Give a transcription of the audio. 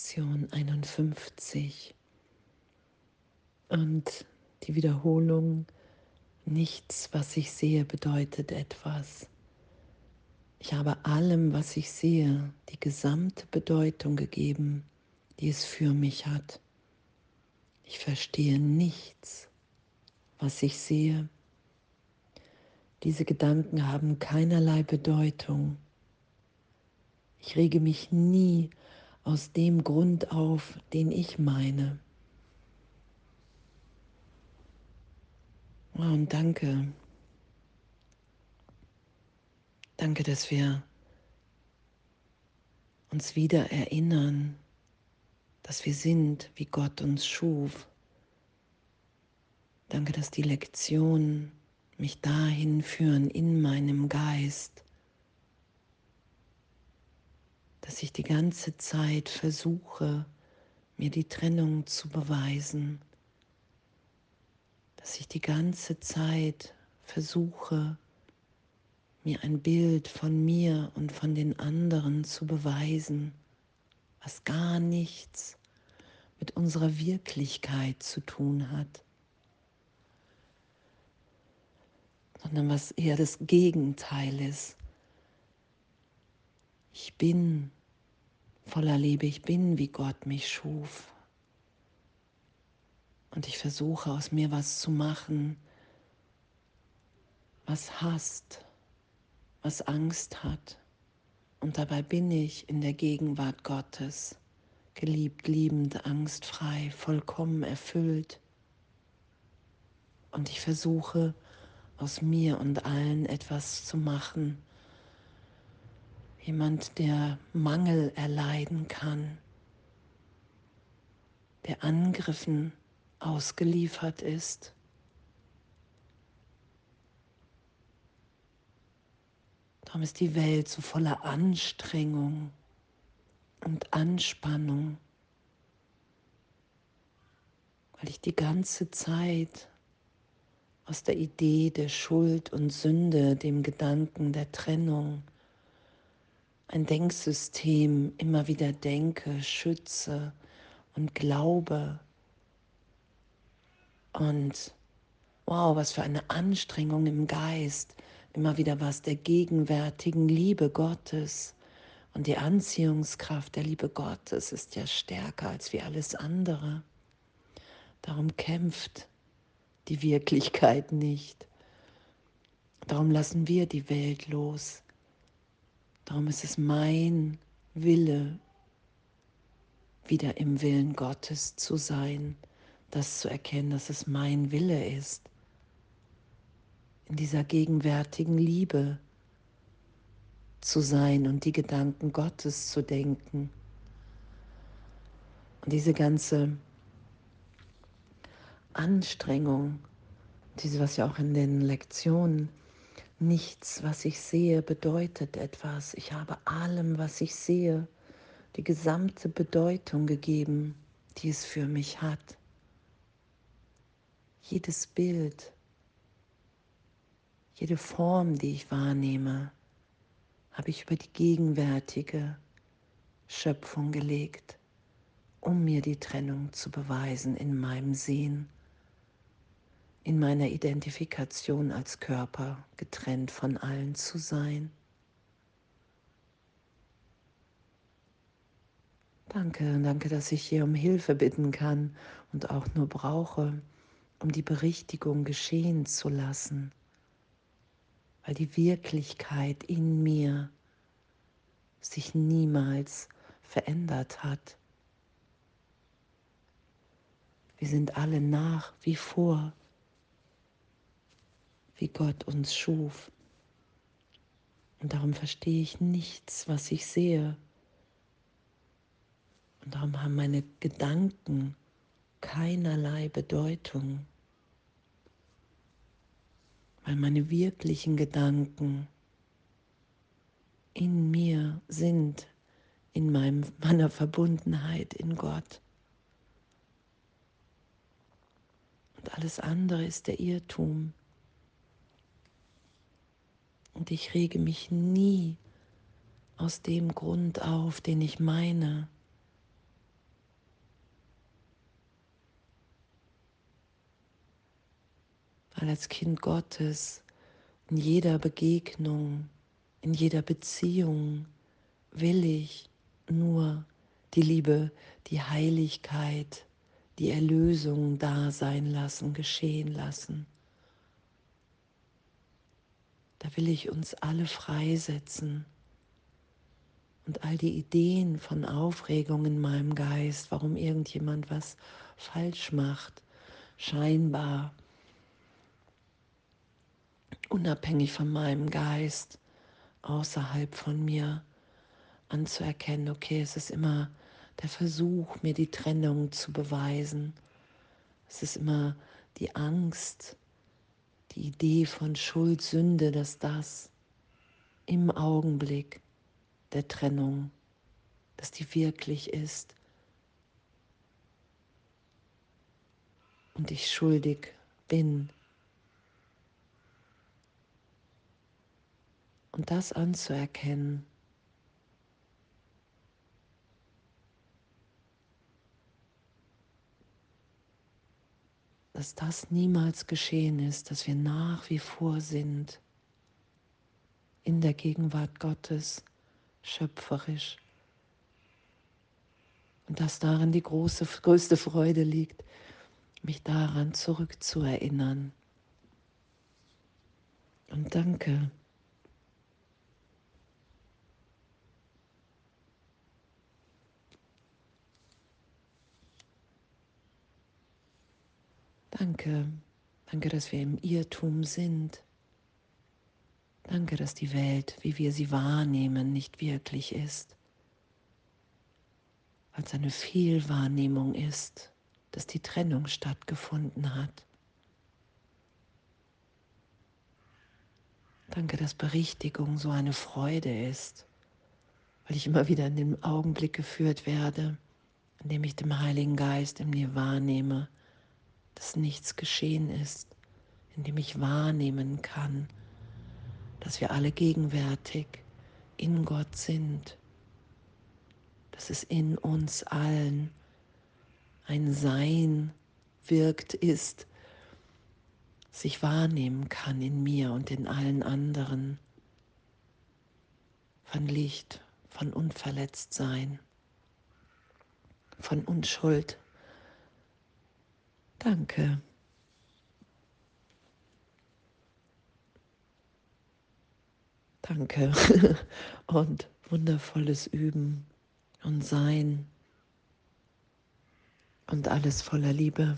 Lektion 51 und die Wiederholung, nichts, was ich sehe, bedeutet etwas. Ich habe allem, was ich sehe, die gesamte Bedeutung gegeben, die es für mich hat. Ich verstehe nichts, was ich sehe. Diese Gedanken haben keinerlei Bedeutung. Ich rege mich nie aus dem Grund auf, den ich meine. Und danke. Danke, dass wir uns wieder erinnern, dass wir sind, wie Gott uns schuf. Danke, dass die Lektionen mich dahin führen in meinem Geist, dass ich die ganze Zeit versuche, mir die Trennung zu beweisen, dass ich die ganze Zeit versuche, mir ein Bild von mir und von den anderen zu beweisen, was gar nichts mit unserer Wirklichkeit zu tun hat, sondern was eher das Gegenteil ist. Ich bin voller Liebe, ich bin, wie Gott mich schuf. Und ich versuche aus mir was zu machen, was hasst, was Angst hat. Und dabei bin ich in der Gegenwart Gottes, geliebt, liebend, angstfrei, vollkommen erfüllt. Und ich versuche aus mir und allen etwas zu machen, jemand, der Mangel erleiden kann, der Angriffen ausgeliefert ist. Darum ist die Welt so voller Anstrengung und Anspannung, weil ich die ganze Zeit aus der Idee der Schuld und Sünde, dem Gedanken der Trennung, ein Denksystem immer wieder denke, schütze und glaube. Und wow, was für eine Anstrengung im Geist, immer wieder was der gegenwärtigen Liebe Gottes. Und die Anziehungskraft der Liebe Gottes ist ja stärker als wie alles andere. Darum kämpft die Wirklichkeit nicht. Darum lassen wir die Welt los. Darum ist es mein Wille, wieder im Willen Gottes zu sein, das zu erkennen, dass es mein Wille ist, in dieser gegenwärtigen Liebe zu sein und die Gedanken Gottes zu denken. Und diese ganze Anstrengung, diese, was ja auch in den Lektionen Nichts, was ich sehe, bedeutet etwas. Ich habe allem, was ich sehe, die gesamte Bedeutung gegeben, die es für mich hat. Jedes Bild, jede Form, die ich wahrnehme, habe ich über die gegenwärtige Schöpfung gelegt, um mir die Trennung zu beweisen in meinem Sehen in meiner Identifikation als Körper getrennt von allen zu sein. Danke, danke, dass ich hier um Hilfe bitten kann und auch nur brauche, um die Berichtigung geschehen zu lassen, weil die Wirklichkeit in mir sich niemals verändert hat. Wir sind alle nach wie vor wie Gott uns schuf. Und darum verstehe ich nichts, was ich sehe. Und darum haben meine Gedanken keinerlei Bedeutung, weil meine wirklichen Gedanken in mir sind, in meinem, meiner Verbundenheit in Gott. Und alles andere ist der Irrtum. Und ich rege mich nie aus dem Grund auf, den ich meine. Weil als Kind Gottes in jeder Begegnung, in jeder Beziehung will ich nur die Liebe, die Heiligkeit, die Erlösung da sein lassen, geschehen lassen. Will ich uns alle freisetzen und all die Ideen von Aufregung in meinem Geist, warum irgendjemand was falsch macht, scheinbar unabhängig von meinem Geist, außerhalb von mir, anzuerkennen, okay, es ist immer der Versuch, mir die Trennung zu beweisen. Es ist immer die Angst, die Idee von Schuld, Sünde, dass das im Augenblick der Trennung, dass die wirklich ist und ich schuldig bin. Und das anzuerkennen, dass das niemals geschehen ist, dass wir nach wie vor sind in der Gegenwart Gottes, schöpferisch. Und dass darin die große, größte Freude liegt, mich daran zurückzuerinnern. Und danke. Danke, danke, dass wir im Irrtum sind. Danke, dass die Welt, wie wir sie wahrnehmen, nicht wirklich ist, es eine Fehlwahrnehmung ist, dass die Trennung stattgefunden hat. Danke, dass Berichtigung so eine Freude ist, weil ich immer wieder in den Augenblick geführt werde, in dem ich dem Heiligen Geist in mir wahrnehme, dass nichts geschehen ist, in dem ich wahrnehmen kann, dass wir alle gegenwärtig in Gott sind, dass es in uns allen ein Sein wirkt, ist, sich wahrnehmen kann in mir und in allen anderen, von Licht, von Unverletztsein, von Unschuld. Danke. Danke und wundervolles Üben und Sein und alles voller Liebe.